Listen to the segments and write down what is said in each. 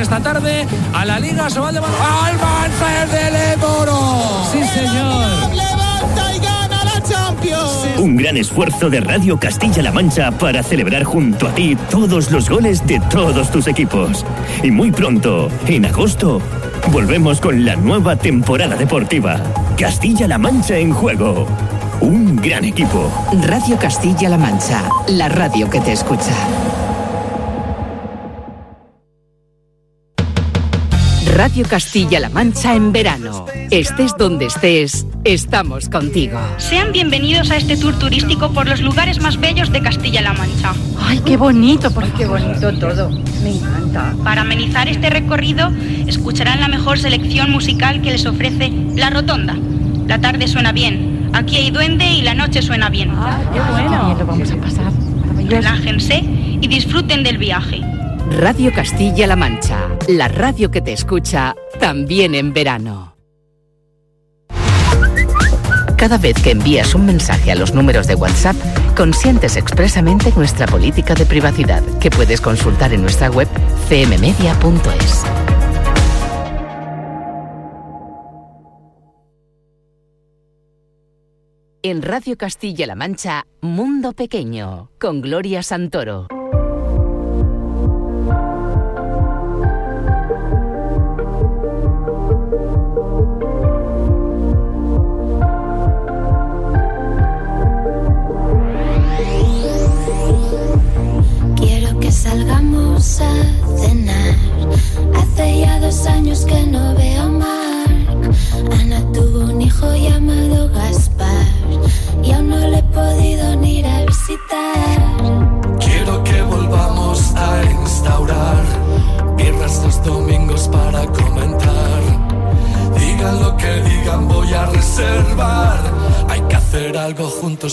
esta tarde a la Liga Sobal de Baloncesto. ¡Al Mansa del Eboro! ¡Sí, señor! ¡Levanta y gana la Champions! Un gran esfuerzo de Radio Castilla-La Mancha para celebrar junto a ti todos los goles de todos tus equipos. Y muy pronto, en agosto, volvemos con la nueva temporada deportiva. Castilla-La Mancha en juego. Un gran equipo. Radio Castilla-La Mancha, la radio que te escucha. Radio Castilla-La Mancha en verano. Estés donde estés, estamos contigo. Sean bienvenidos a este tour turístico por los lugares más bellos de Castilla-La Mancha. Ay, qué bonito, por qué bonito todo. Me encanta. Para amenizar este recorrido, escucharán la mejor selección musical que les ofrece La Rotonda. La tarde suena bien, aquí hay duende y la noche suena bien. Ah, qué bueno. lo vamos a pasar. Relájense y disfruten del viaje. Radio Castilla-La Mancha, la radio que te escucha también en verano. Cada vez que envías un mensaje a los números de WhatsApp, consientes expresamente nuestra política de privacidad, que puedes consultar en nuestra web cmmedia.es. En Radio Castilla-La Mancha, Mundo Pequeño, con Gloria Santoro.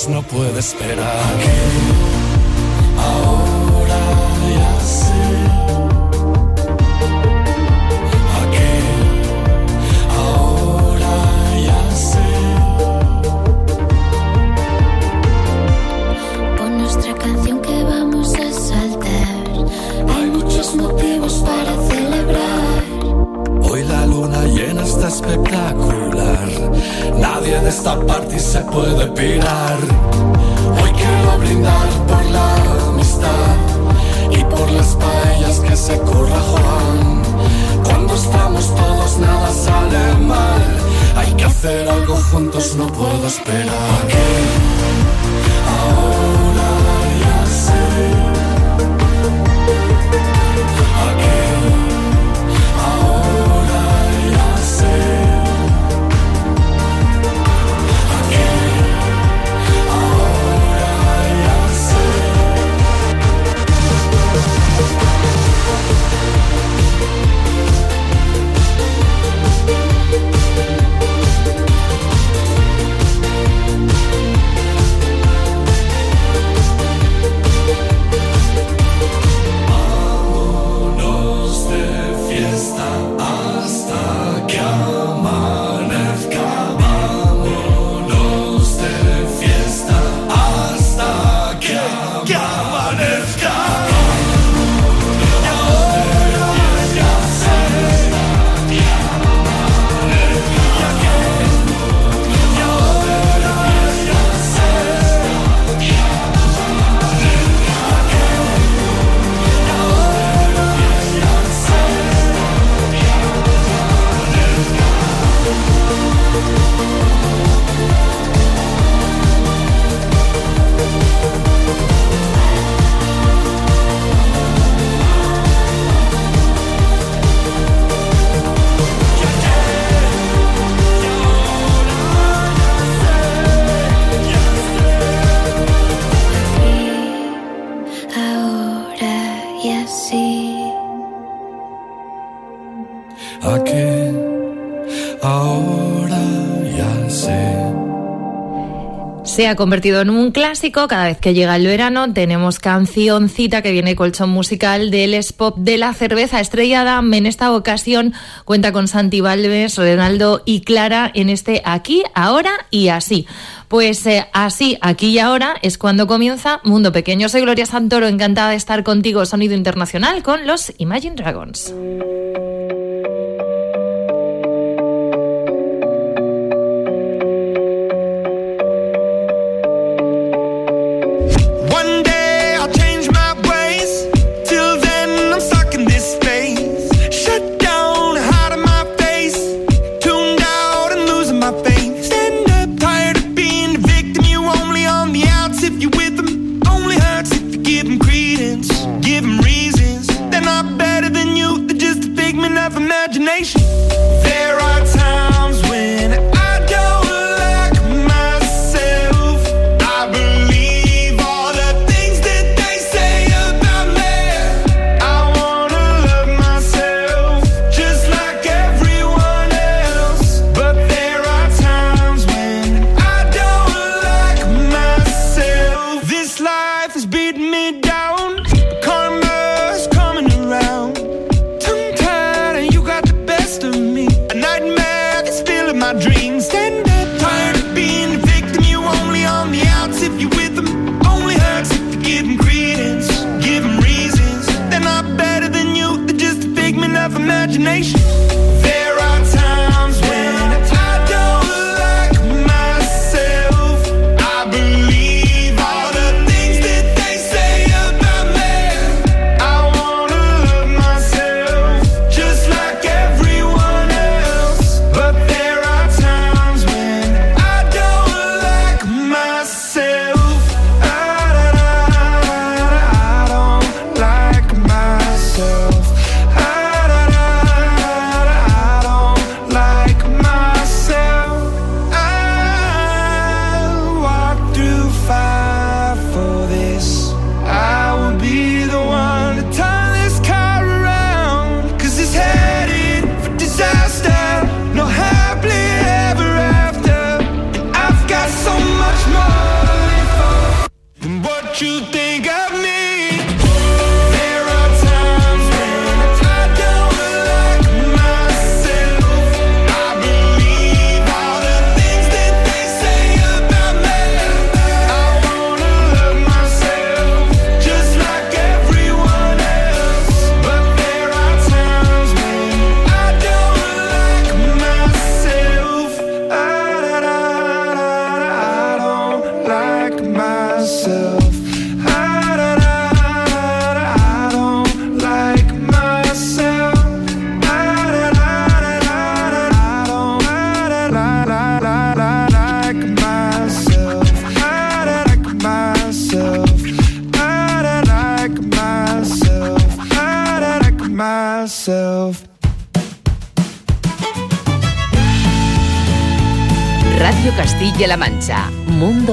No puedo esperar. Ahora se ha convertido en un clásico. Cada vez que llega el verano tenemos cancioncita que viene colchón musical del spot de la cerveza estrellada. En esta ocasión cuenta con Santi Valves, Renaldo y Clara en este aquí, ahora y así. Pues eh, así, aquí y ahora es cuando comienza Mundo Pequeño. Soy Gloria Santoro, encantada de estar contigo, Sonido Internacional, con los Imagine Dragons.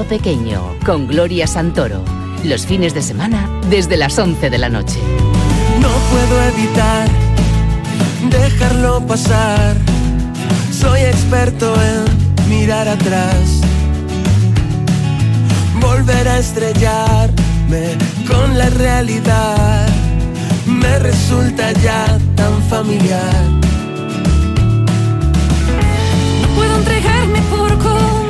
Pequeño con Gloria Santoro. Los fines de semana desde las 11 de la noche. No puedo evitar dejarlo pasar. Soy experto en mirar atrás. Volver a estrellarme con la realidad me resulta ya tan familiar. No puedo entregarme por una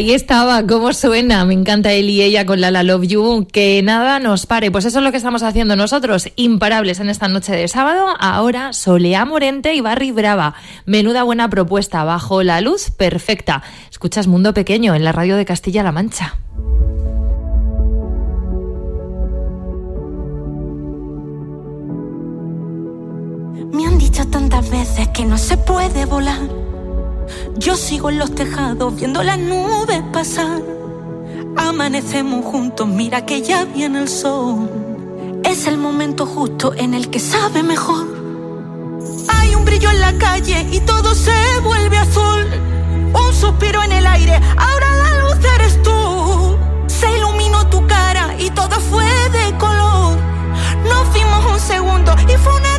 Ahí estaba, cómo suena, me encanta él y ella con la La Love You, que nada nos pare, pues eso es lo que estamos haciendo nosotros, imparables en esta noche de sábado, ahora Solea Morente y Barry Brava, menuda buena propuesta, bajo la luz perfecta, escuchas Mundo Pequeño en la radio de Castilla-La Mancha. Me han dicho tantas veces que no se puede volar yo sigo en los tejados viendo las nubes pasar. Amanecemos juntos, mira que ya viene el sol. Es el momento justo en el que sabe mejor. Hay un brillo en la calle y todo se vuelve azul. Un suspiro en el aire, ahora la luz eres tú. Se iluminó tu cara y todo fue de color. Nos fuimos un segundo y fue una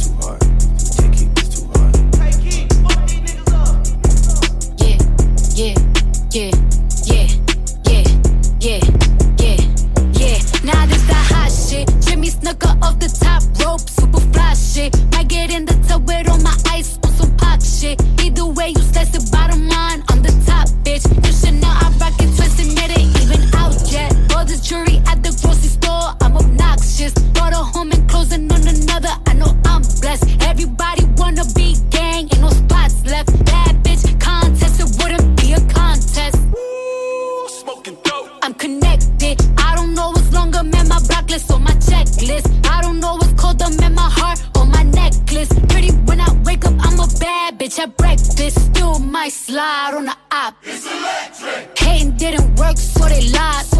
bitch at breakfast. Still might slide on the op. Hating didn't work, so they lied.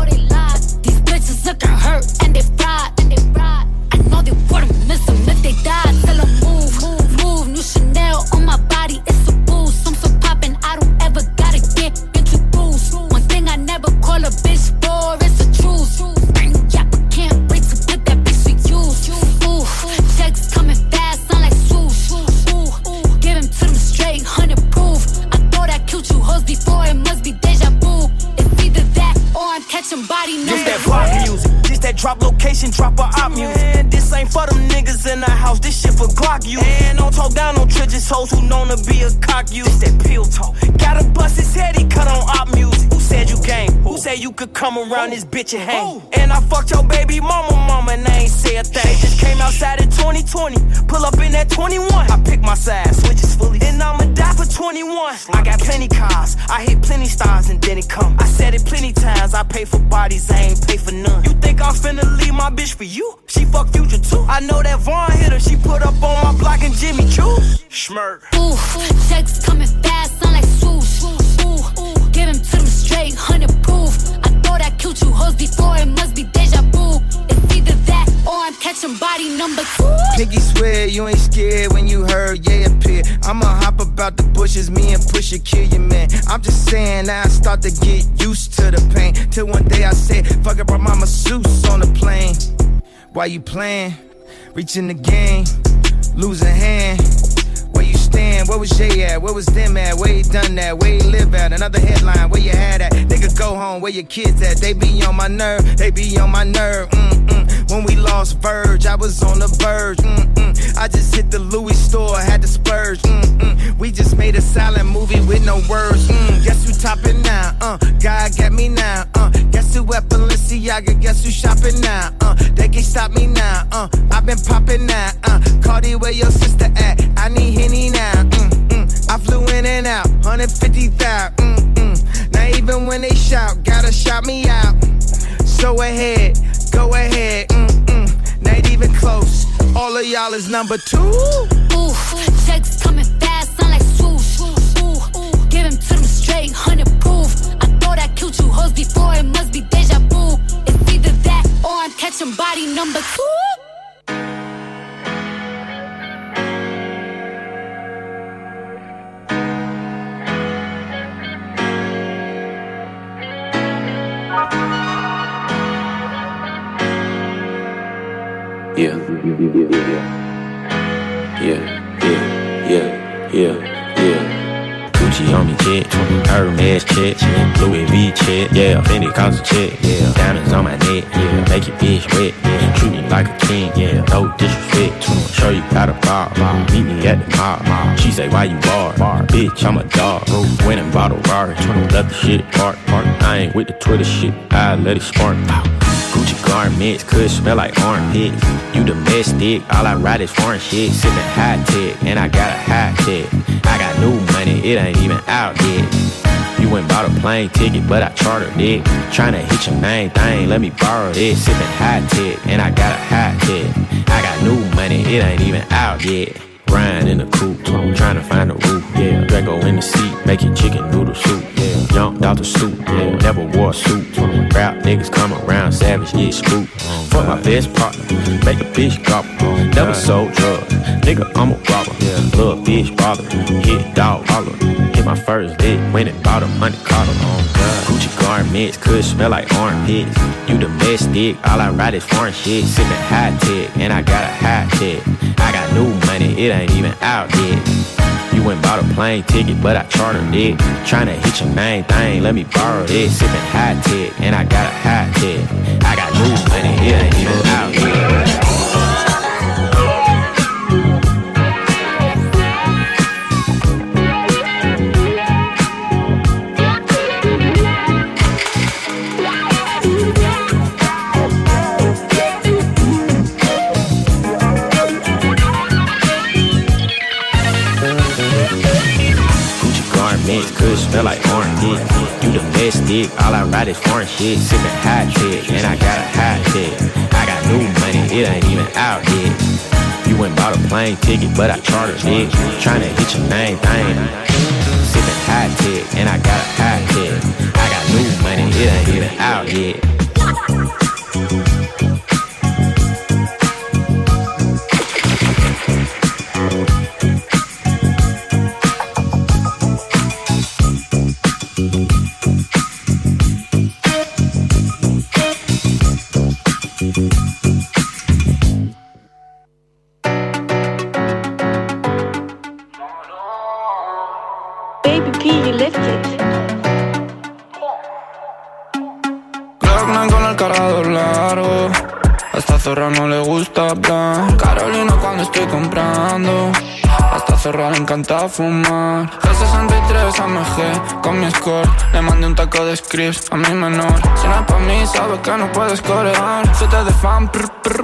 Come around this bitch and hang? And I fucked your baby mama, mama, and I ain't say a thing. Just came outside in 2020, pull up in that 21. I pick my side, switches fully, and I'ma die for 21. I got plenty cars, I hit plenty stars, and then it come. I said it plenty times, I pay for bodies, I ain't pay for none. You think I'm finna leave my bitch for you? She fuck future too. I know that Vaughn hit her, she put up on my block and Jimmy Choo. Schmirk. Ooh, checks coming fast, sound like swoosh. Ooh, give him to them straight, hundred proof. Thought I killed you hoes before, it must be deja vu. It's either that or I'm catching body number two. Piggy swear you ain't scared when you heard yeah appear. I'ma hop about the bushes, me and Pusha kill your man. I'm just saying now I start to get used to the pain. Till one day I said, fuck it, brought my masseuse on the plane. Why you playing? Reaching the game, losing Where was Jay at? Where was them at? Where he done that? Where he live at? Another headline, where you had at? Nigga, go home, where your kids at? They be on my nerve, they be on my nerve. Mm-mm. When we lost Verge, I was on the verge. Mm-mm. I just hit the Louis store, had to splurge. Mm-mm. We just made a silent movie with no words. Mm. Guess who topping now? Uh, God got me now. Uh, guess who at Balenciaga? Guess who shopping now? Uh, they can't stop me now. Uh, I've been popping now. Uh, Cardi, where your sister at? I need Henny now. Mm-mm. I flew in and out, 150,000. Mm-mm. Now even when they shout, gotta shout me out. So ahead, go ahead. Mm-mm. Not even close. All of y'all is number two. Ooh, checks coming fast, sound like swoosh. Ooh, give him to them straight, hundred proof. I thought I killed you hoes before, it must be deja vu. It's either that or I'm catching body number two. Yeah. Yeah, yeah, yeah, yeah, yeah. Gucci on me check, Hermes check, Louis V check, yeah, Fendi cost check, yeah, diamonds on my neck, yeah, make your bitch wet, yeah, treat me like a king, yeah, no disrespect, show you how to bar, meet me at the mall, she say why you bar, bitch I'm a dog, went and bought a Rari, left the shit park, I ain't with the Twitter shit, I let it spark, Gucci garments could smell like armpits. You domestic, all I ride is foreign shit. Sipping high tech, and I got a high tech. I got new money, it ain't even out yet. You went bought a plane ticket, but I chartered it. Tryna hit your main thing, let me borrow this. Sipping high tech, and I got a high tech. I got new money, it ain't even out yet. Grind in the coupe, I'm trying to find a roof, yeah. Draco in the seat, making chicken noodle soup, yeah. Jumped out the stoop, yeah. Never wore a suit. Rap niggas come around, savage, get spooked. Fuck my best partner, make a bitch gobble. Never sold drugs, nigga, I'm a robber. Little bitch bother, hit dog holler. Hit my first lick, went and bought a money collar. Gucci garments could smell like armpits. You domestic, all I ride is foreign shit. Sipping high tech, and I got a high tech. I got new money, it ain't even out yet. You went bought a plane ticket, but I chartered it. Tryna hit your main thing, let me borrow this. Sipping high tech, and I got a high tech. I got new money, it ain't even out yet. All I ride is foreign shit. Sipping hot tech, and I got a hot tech. I got new money, it ain't even out yet. You went bought a plane ticket, but I chartered it. Tryna hit your main thing. Sipping hot tech, and I got a hot tech. I got new money, it ain't even out yet. Fumar. G63 AMG con mi score. Le mandé un taco de scripts a mi menor. Si no es pa' mí, sabes que no puedes corear. Te de fan,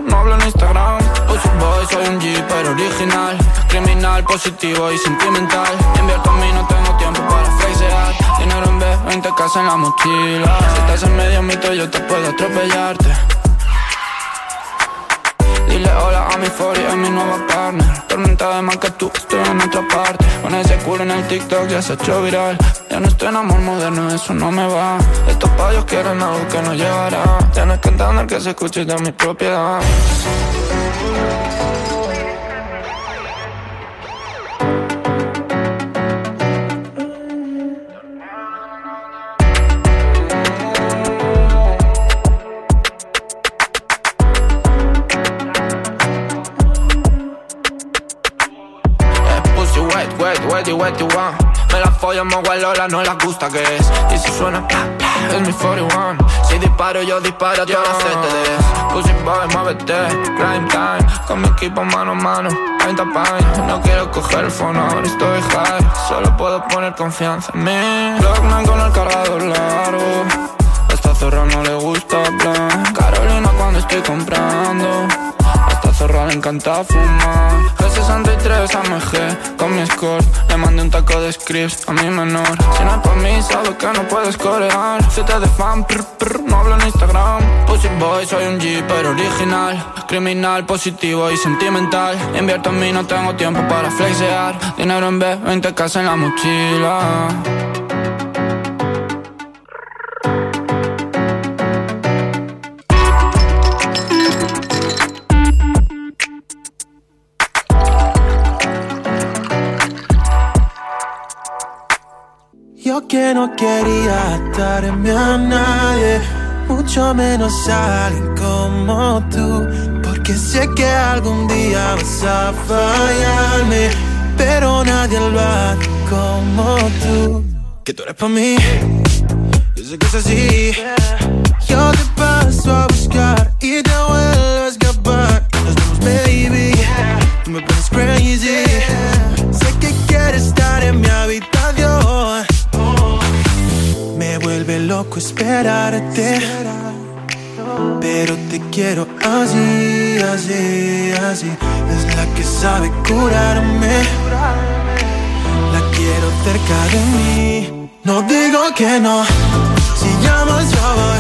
no hablo en Instagram. Pussy boy, soy un G, pero original. Criminal, positivo y sentimental. Invierto en mí, no tengo tiempo para flexear. Dinero en B, 20 casas en la mochila. Si estás en medio mito, yo te puedo atropellarte. Mi fori, a mi nueva partner. Tormenta de más que tú, estoy en otra parte. Con ese culo en el TikTok ya se ha viral. Ya no estoy en amor moderno, eso no me va. Estos payos quieren algo que no llegará Tienes que entender que se escuche de mi propiedad Me la follamos Lola, no la gusta que es Y si suena es mi 41 Si disparo yo disparo, yo la CTD Pussy boy, muévete, crime time. Con mi equipo mano a mano, 30 paños No quiero coger el phone ahora estoy high. Solo puedo poner confianza en mí. Blockman con el cargador largo. Esta zorra no le gusta hablar. Carolina cuando estoy comprando zorra le encanta fumar. G63 AMG con mi score Le mandé un taco de scripts a mi menor. Si no es por mí, sabes que no puedes corear. Te de fan, no hablo en Instagram. Pussy boy, soy un G pero original. Criminal, positivo y sentimental. Invierto en mí, no tengo tiempo para flexear. Dinero en B, 20 casas en la mochila que no quería atarme a nadie, mucho menos a alguien como tú, porque sé que algún día vas a fallarme, pero nadie lo hace como tú, que tú eres para mí, yo sé que es así, yo te paso a buscar y te vuelvo a escapar, nos vemos baby, tú me pones crazy, loco esperarte. Pero te quiero así, así, así. Es la que sabe curarme. La quiero cerca de mí. No digo que no. Si llamas, yo voy.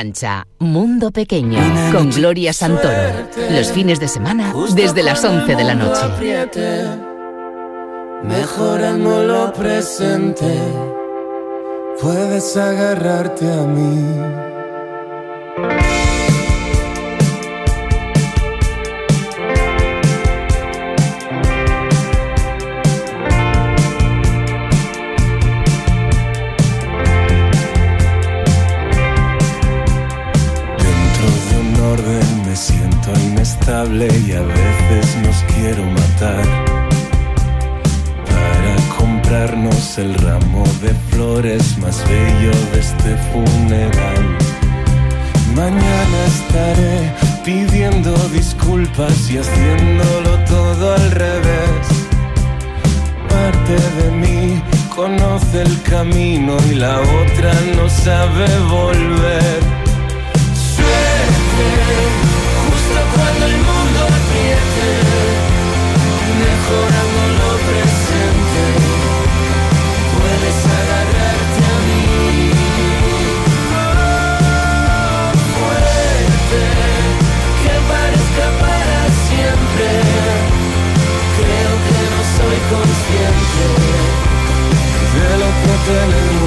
Mancha, Mundo Pequeño, con Gloria Santoro. Los fines de semana desde las 11 de la noche. Mejorando lo presente, puedes agarrarte a mí. Y a veces nos quiero matar para comprarnos el ramo de flores más bello de este funeral. Mañana estaré pidiendo disculpas y haciéndolo todo al revés. Parte de mí conoce el camino y la otra no sabe volver. Suerte consciente de lo que tenemos.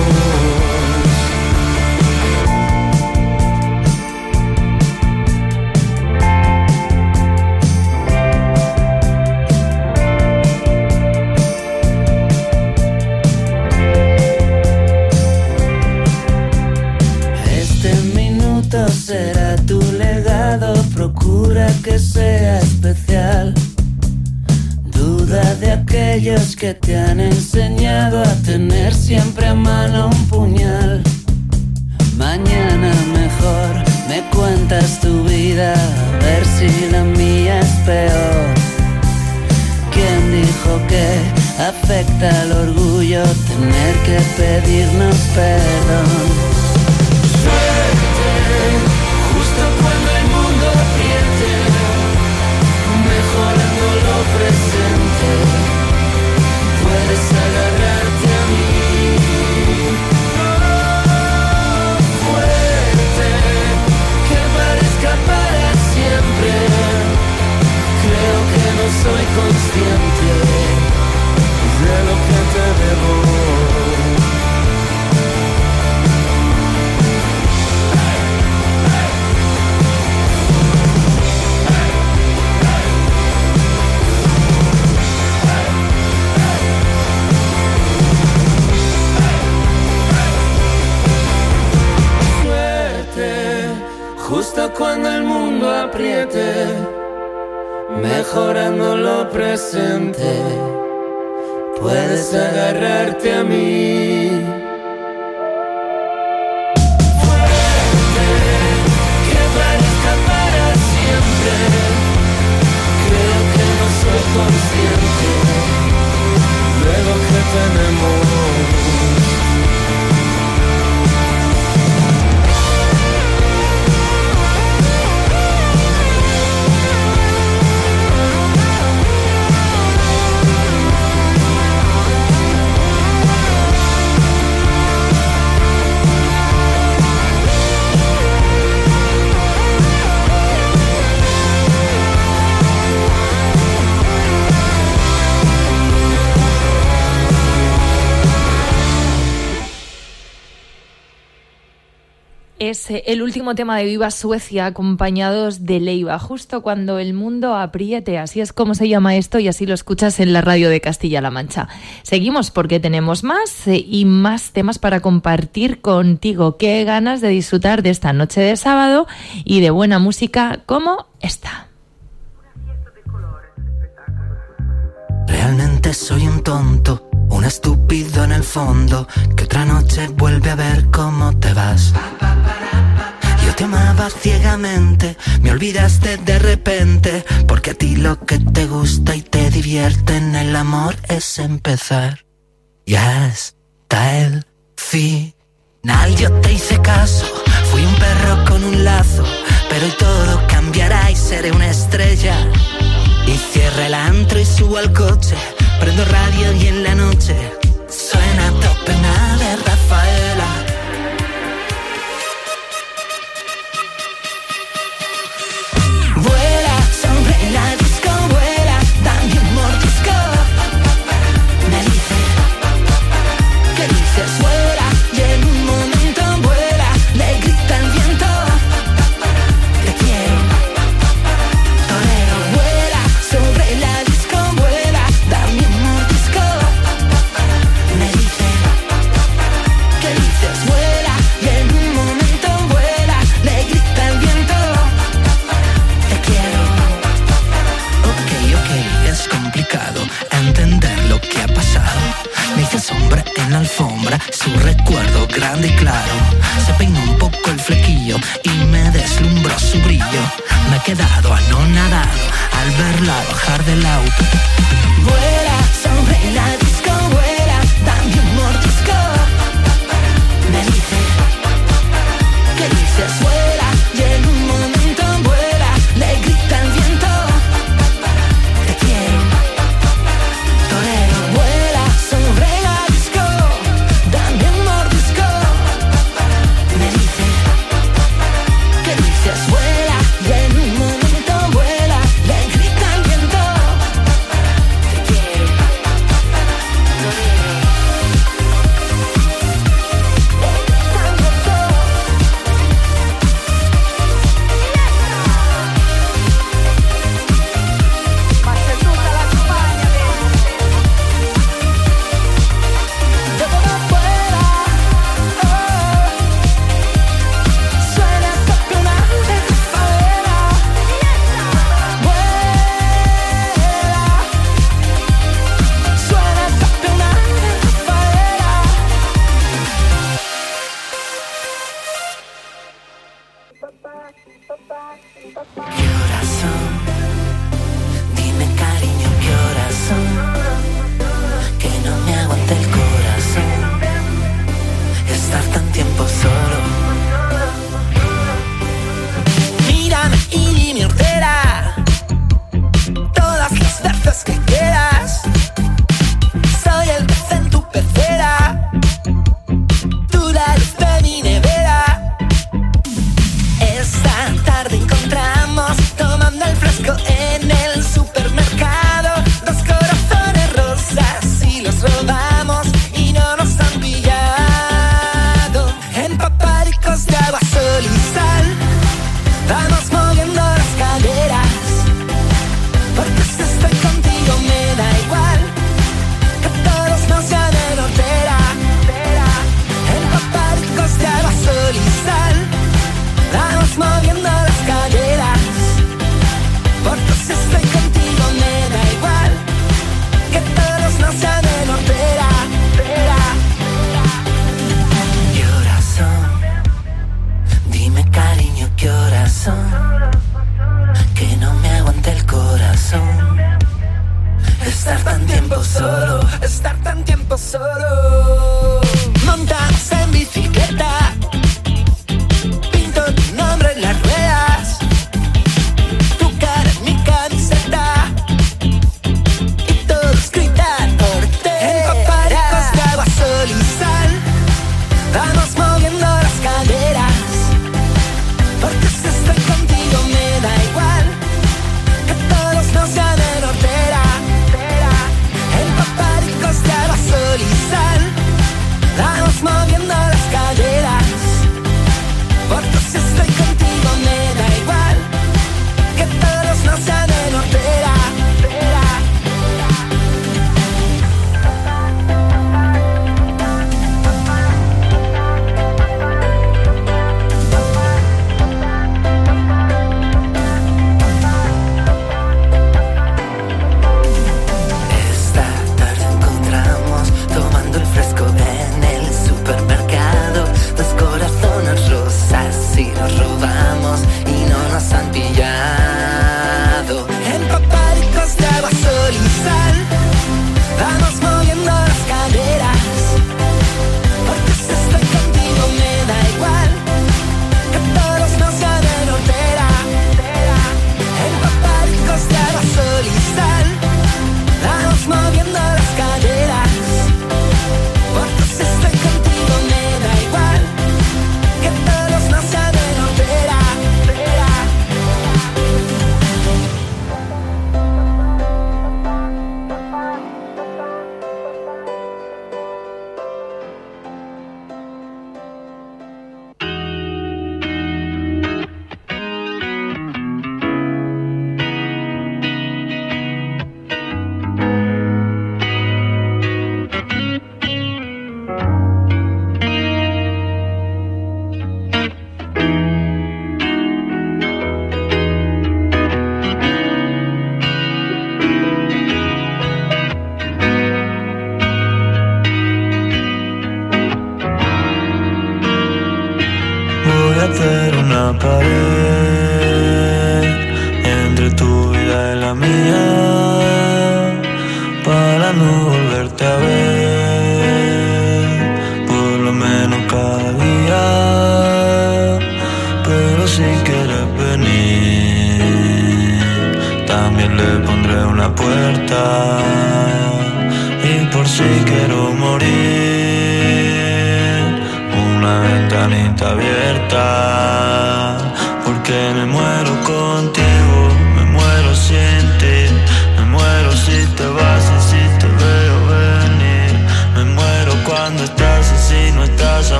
No soy consciente lo que tenemos. Es eh, el último tema de Viva Suecia, acompañados de Leiva, justo cuando el mundo apriete. Así es como se llama esto y así lo escuchas en la radio de Castilla-La Mancha. Seguimos porque tenemos más eh, y más temas para compartir contigo. Qué ganas de disfrutar de esta noche de sábado y de buena música como esta. Realmente soy un tonto, un estúpido en el fondo, que otra noche vuelve a ver cómo te vas. Yo te amaba ciegamente, me olvidaste de repente, porque a ti lo que te gusta y te divierte en el amor es empezar. Ya está el final, yo te hice caso, fui un perro con un lazo, pero todo cambiará y seré una estrella. Y cierra el antro y subo al coche, prendo radio y en la noche suena top Estar tan tiempo solo estar tan tiempo solo.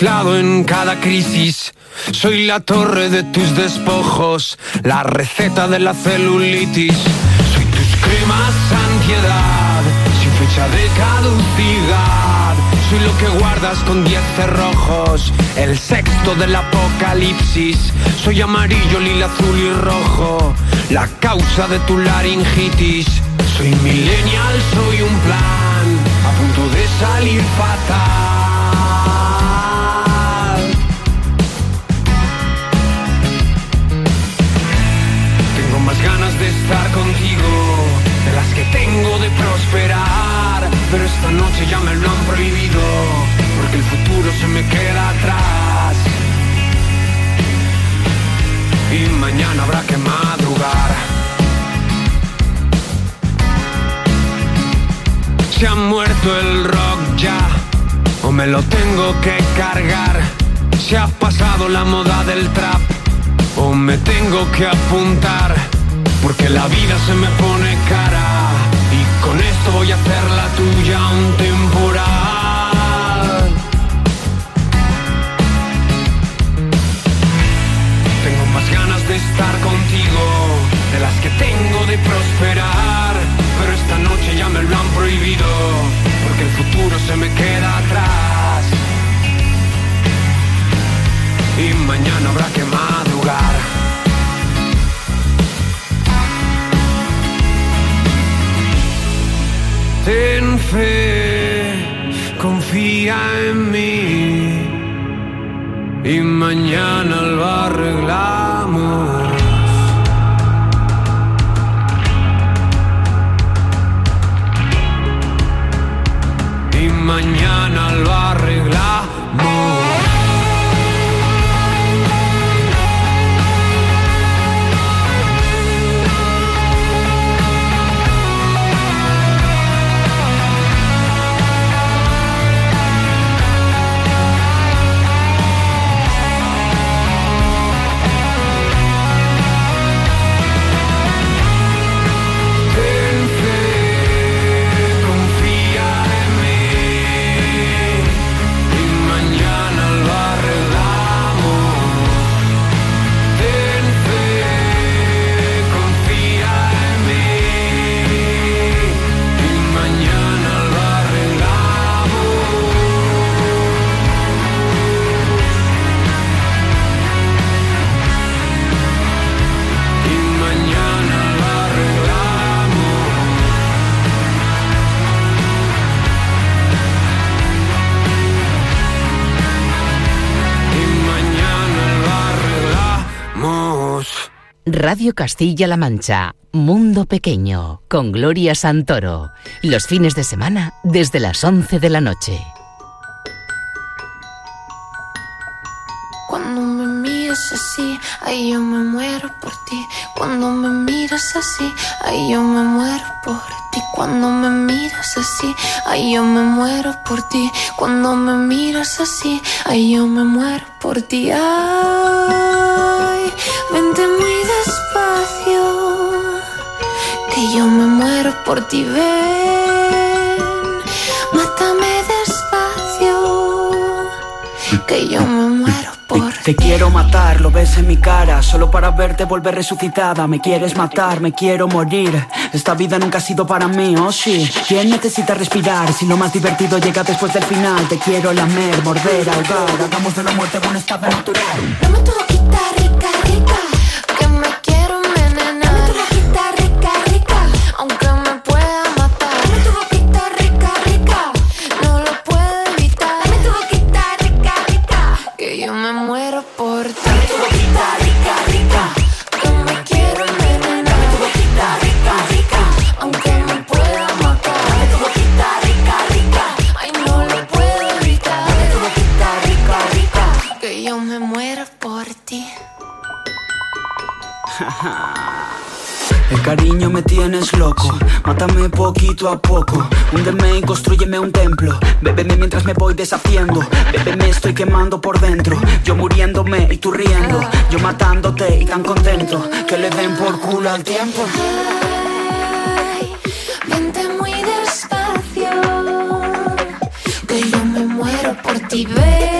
mezclado en cada crisis. Soy la torre de tus despojos, la receta de la celulitis. Soy tus cremas ansiedad, sin fecha de caducidad. Soy lo que guardas con diez cerrojos, el sexto del apocalipsis. Soy amarillo, lila, azul y rojo, la causa de tu laringitis. Soy millennial, soy un plan, a punto de salir fatal. estar contigo, de las que tengo de prosperar, pero esta noche ya me lo han prohibido, porque el futuro se me queda atrás. Y mañana habrá que madrugar. Se ha muerto el rock ya, o me lo tengo que cargar. Se ha pasado la moda del trap, o me tengo que apuntar porque la vida se me pone cara, y con esto voy a hacer la tuya un temporal. Tengo más ganas de estar contigo, de las que tengo de prosperar. Pero esta noche ya me lo han prohibido, porque el futuro se me queda atrás. Y mañana habrá que madrugar. Ten fe, confía en mí y mañana lo arreglamos. Radio Castilla-La Mancha, Mundo Pequeño, con Gloria Santoro. Los fines de semana desde las 11 de la noche. Cuando me miras así, ay yo me muero por ti. Cuando me miras así, ay yo me muero por ti. Cuando me miras así, ay yo me muero por ti. Cuando me miras así, ay yo me muero por ti. Ay, vente por ti. Ven, mátame despacio, que yo me muero por Te quiero matar, lo ves en mi cara. Solo para verte volver resucitada. Me quieres matar, me quiero morir. Esta vida nunca ha sido para mí, oh sí. ¿Quién necesita respirar? Si lo más divertido llega después del final. Te quiero lamer, morder, ahogar. Hagamos de la muerte un estado natural. Dame tu boquita rica, poquito a poco. Húndeme y construyeme un templo. Bébeme mientras me voy deshaciendo. Bébeme estoy quemando por dentro. Yo muriéndome y tú riendo. Yo matándote y tan contento. Que le den por culo al tiempo. Vente muy despacio, que yo me muero por ti. Ven,